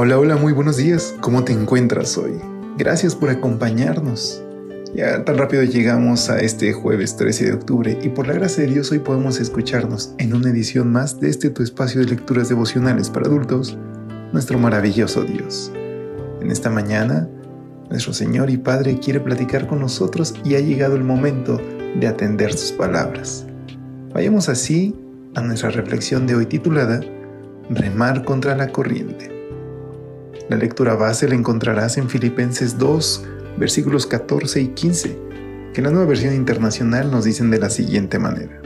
Hola, hola, muy buenos días. ¿Cómo te encuentras hoy? Gracias por acompañarnos. Ya tan rápido llegamos a este jueves 13 de octubre y por la gracia de Dios hoy podemos escucharnos en una edición más de este tu espacio de lecturas devocionales para adultos, nuestro maravilloso Dios. En esta mañana, nuestro Señor y Padre quiere platicar con nosotros y ha llegado el momento de atender sus palabras. Vayamos así a nuestra reflexión de hoy titulada Remar contra la corriente. La lectura base la encontrarás en Filipenses 2, versículos 14 y 15, que en la nueva versión internacional nos dicen de la siguiente manera.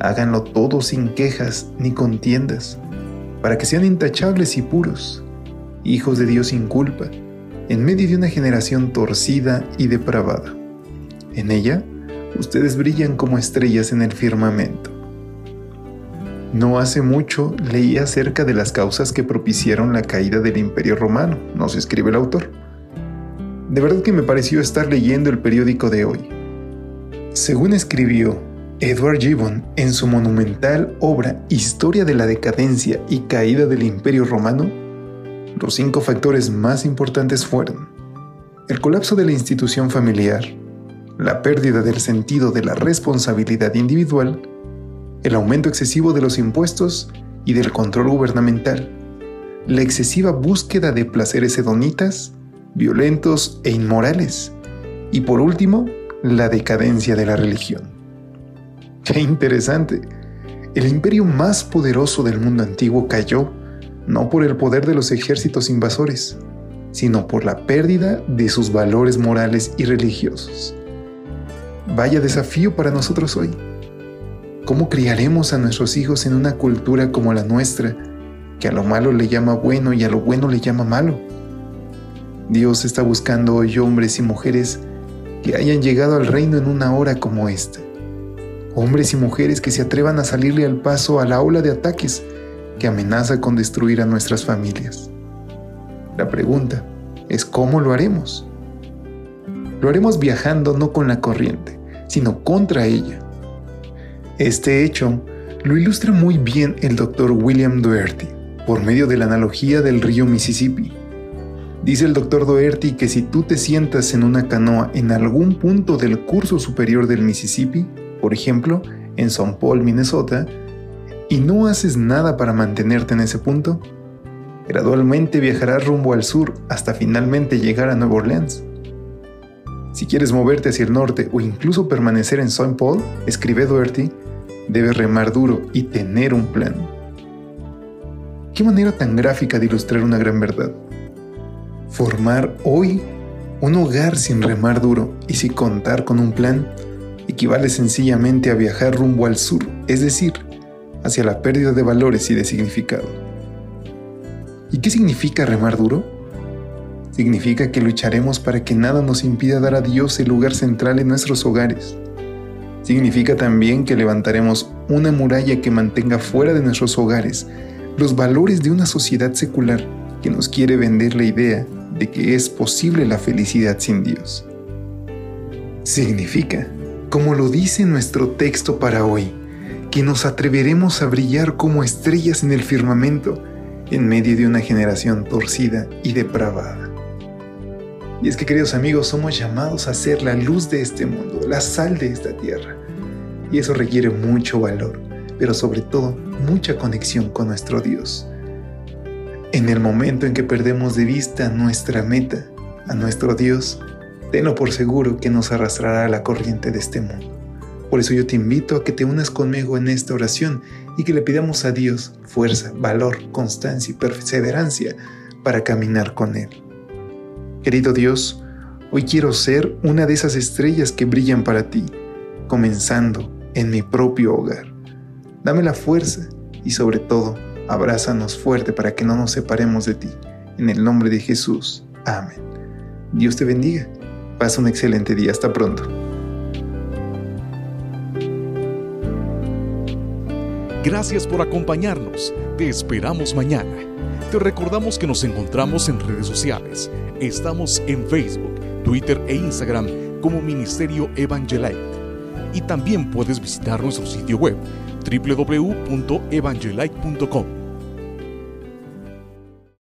Háganlo todo sin quejas ni contiendas, para que sean intachables y puros, hijos de Dios sin culpa, en medio de una generación torcida y depravada. En ella, ustedes brillan como estrellas en el firmamento no hace mucho leí acerca de las causas que propiciaron la caída del Imperio Romano, nos escribe el autor. De verdad que me pareció estar leyendo el periódico de hoy. Según escribió Edward Gibbon en su monumental obra Historia de la decadencia y caída del Imperio Romano, los cinco factores más importantes fueron el colapso de la institución familiar, la pérdida del sentido de la responsabilidad individual, el aumento excesivo de los impuestos y del control gubernamental, la excesiva búsqueda de placeres hedonitas, violentos e inmorales, y por último, la decadencia de la religión. ¡Qué interesante! El imperio más poderoso del mundo antiguo cayó no por el poder de los ejércitos invasores, sino por la pérdida de sus valores morales y religiosos. Vaya desafío para nosotros hoy. ¿Cómo criaremos a nuestros hijos en una cultura como la nuestra, que a lo malo le llama bueno y a lo bueno le llama malo? Dios está buscando hoy hombres y mujeres que hayan llegado al reino en una hora como esta. Hombres y mujeres que se atrevan a salirle al paso a la ola de ataques que amenaza con destruir a nuestras familias. La pregunta es cómo lo haremos. Lo haremos viajando no con la corriente, sino contra ella este hecho lo ilustra muy bien el doctor William Doherty por medio de la analogía del río Mississippi. Dice el doctor Doherty que si tú te sientas en una canoa en algún punto del curso superior del Mississippi, por ejemplo, en St. Paul, Minnesota, y no haces nada para mantenerte en ese punto, gradualmente viajarás rumbo al sur hasta finalmente llegar a Nueva Orleans. Si quieres moverte hacia el norte o incluso permanecer en St. Paul, escribe Doherty, debes remar duro y tener un plan. Qué manera tan gráfica de ilustrar una gran verdad. Formar hoy un hogar sin remar duro y sin contar con un plan equivale sencillamente a viajar rumbo al sur, es decir, hacia la pérdida de valores y de significado. ¿Y qué significa remar duro? Significa que lucharemos para que nada nos impida dar a Dios el lugar central en nuestros hogares Significa también que levantaremos una muralla que mantenga fuera de nuestros hogares los valores de una sociedad secular que nos quiere vender la idea de que es posible la felicidad sin Dios. Significa, como lo dice nuestro texto para hoy, que nos atreveremos a brillar como estrellas en el firmamento en medio de una generación torcida y depravada. Y es que queridos amigos, somos llamados a ser la luz de este mundo, la sal de esta tierra. Y eso requiere mucho valor, pero sobre todo mucha conexión con nuestro Dios. En el momento en que perdemos de vista nuestra meta, a nuestro Dios, tenlo por seguro que nos arrastrará a la corriente de este mundo. Por eso yo te invito a que te unas conmigo en esta oración y que le pidamos a Dios fuerza, valor, constancia y perseverancia para caminar con Él. Querido Dios, hoy quiero ser una de esas estrellas que brillan para ti, comenzando en mi propio hogar. Dame la fuerza y sobre todo, abrázanos fuerte para que no nos separemos de ti. En el nombre de Jesús. Amén. Dios te bendiga. Pasa un excelente día. Hasta pronto. Gracias por acompañarnos. Te esperamos mañana. Te recordamos que nos encontramos en redes sociales. Estamos en Facebook, Twitter e Instagram como Ministerio Evangelite. Y también puedes visitar nuestro sitio web www.evangelite.com